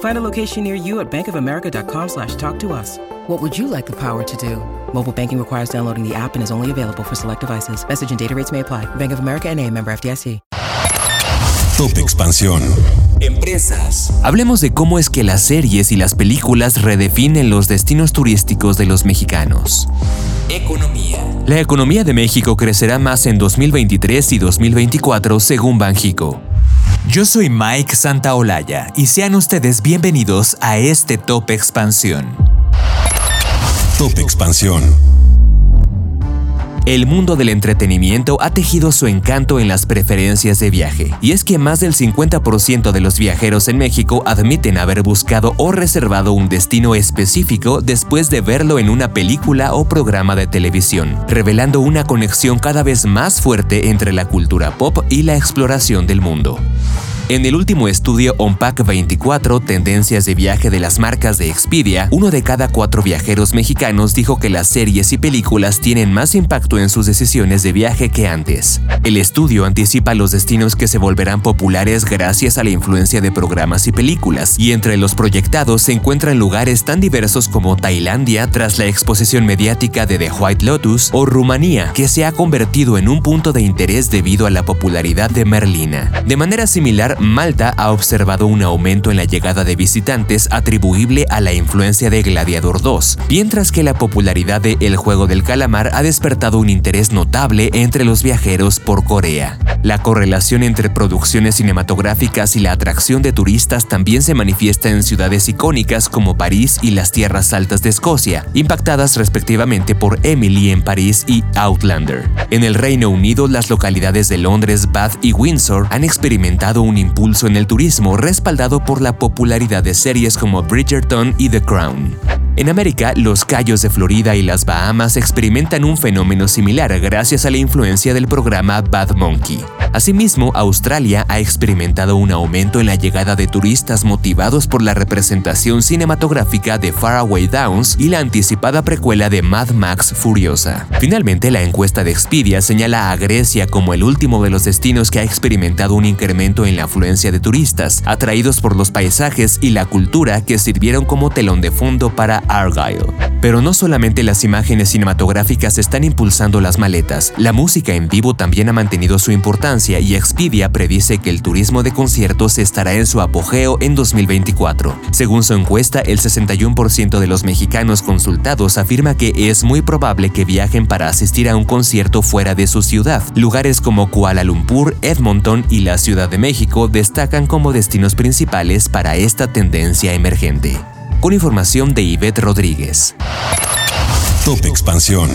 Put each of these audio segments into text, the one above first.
Find a location near you at bankofamerica.com slash talk to us. What would you like the power to do? Mobile banking requires downloading the app and is only available for select devices. Message and data rates may apply. Bank of America and a member FDIC. Top Expansión. Empresas. Hablemos de cómo es que las series y las películas redefinen los destinos turísticos de los mexicanos. Economía. La economía de México crecerá más en 2023 y 2024 según Banjico. Yo soy Mike Santaolalla y sean ustedes bienvenidos a este Top Expansión. Top Expansión. El mundo del entretenimiento ha tejido su encanto en las preferencias de viaje, y es que más del 50% de los viajeros en México admiten haber buscado o reservado un destino específico después de verlo en una película o programa de televisión, revelando una conexión cada vez más fuerte entre la cultura pop y la exploración del mundo. En el último estudio OnPack 24, Tendencias de viaje de las marcas de Expedia, uno de cada cuatro viajeros mexicanos dijo que las series y películas tienen más impacto en sus decisiones de viaje que antes. El estudio anticipa los destinos que se volverán populares gracias a la influencia de programas y películas, y entre los proyectados se encuentran lugares tan diversos como Tailandia tras la exposición mediática de The White Lotus o Rumanía, que se ha convertido en un punto de interés debido a la popularidad de Merlina. De manera similar, Malta ha observado un aumento en la llegada de visitantes atribuible a la influencia de Gladiador 2, mientras que la popularidad de El juego del calamar ha despertado un interés notable entre los viajeros por Corea. La correlación entre producciones cinematográficas y la atracción de turistas también se manifiesta en ciudades icónicas como París y las tierras altas de Escocia, impactadas respectivamente por Emily en París y Outlander. En el Reino Unido, las localidades de Londres, Bath y Windsor han experimentado un impulso en el turismo respaldado por la popularidad de series como Bridgerton y The Crown. En América, los Cayos de Florida y las Bahamas experimentan un fenómeno similar gracias a la influencia del programa Bad Monkey. Asimismo, Australia ha experimentado un aumento en la llegada de turistas motivados por la representación cinematográfica de Faraway Downs y la anticipada precuela de Mad Max Furiosa. Finalmente, la encuesta de Expedia señala a Grecia como el último de los destinos que ha experimentado un incremento en la afluencia de turistas, atraídos por los paisajes y la cultura que sirvieron como telón de fondo para Argyle. Pero no solamente las imágenes cinematográficas están impulsando las maletas, la música en vivo también ha mantenido su importancia y Expedia predice que el turismo de conciertos estará en su apogeo en 2024. Según su encuesta, el 61% de los mexicanos consultados afirma que es muy probable que viajen para asistir a un concierto fuera de su ciudad. Lugares como Kuala Lumpur, Edmonton y la Ciudad de México destacan como destinos principales para esta tendencia emergente con información de Ivette Rodríguez. Top Expansión.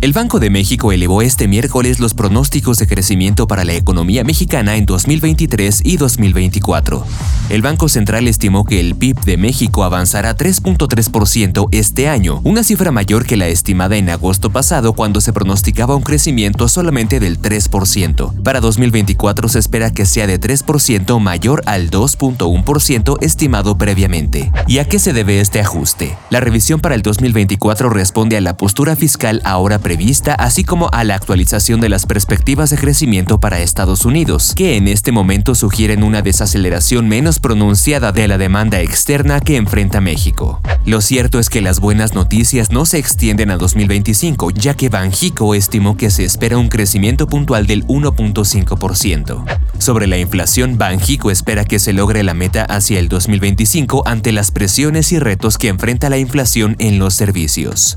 El Banco de México elevó este miércoles los pronósticos de crecimiento para la economía mexicana en 2023 y 2024. El Banco Central estimó que el PIB de México avanzará 3.3% este año, una cifra mayor que la estimada en agosto pasado cuando se pronosticaba un crecimiento solamente del 3%. Para 2024 se espera que sea de 3% mayor al 2.1% estimado previamente. ¿Y a qué se debe este ajuste? La revisión para el 2024 responde a la postura fiscal ahora prevista, así como a la actualización de las perspectivas de crecimiento para Estados Unidos, que en este momento sugieren una desaceleración menos pronunciada de la demanda externa que enfrenta México. Lo cierto es que las buenas noticias no se extienden a 2025, ya que Banjico estimó que se espera un crecimiento puntual del 1.5%. Sobre la inflación, Banjico espera que se logre la meta hacia el 2025 ante las presiones y retos que enfrenta la inflación en los servicios.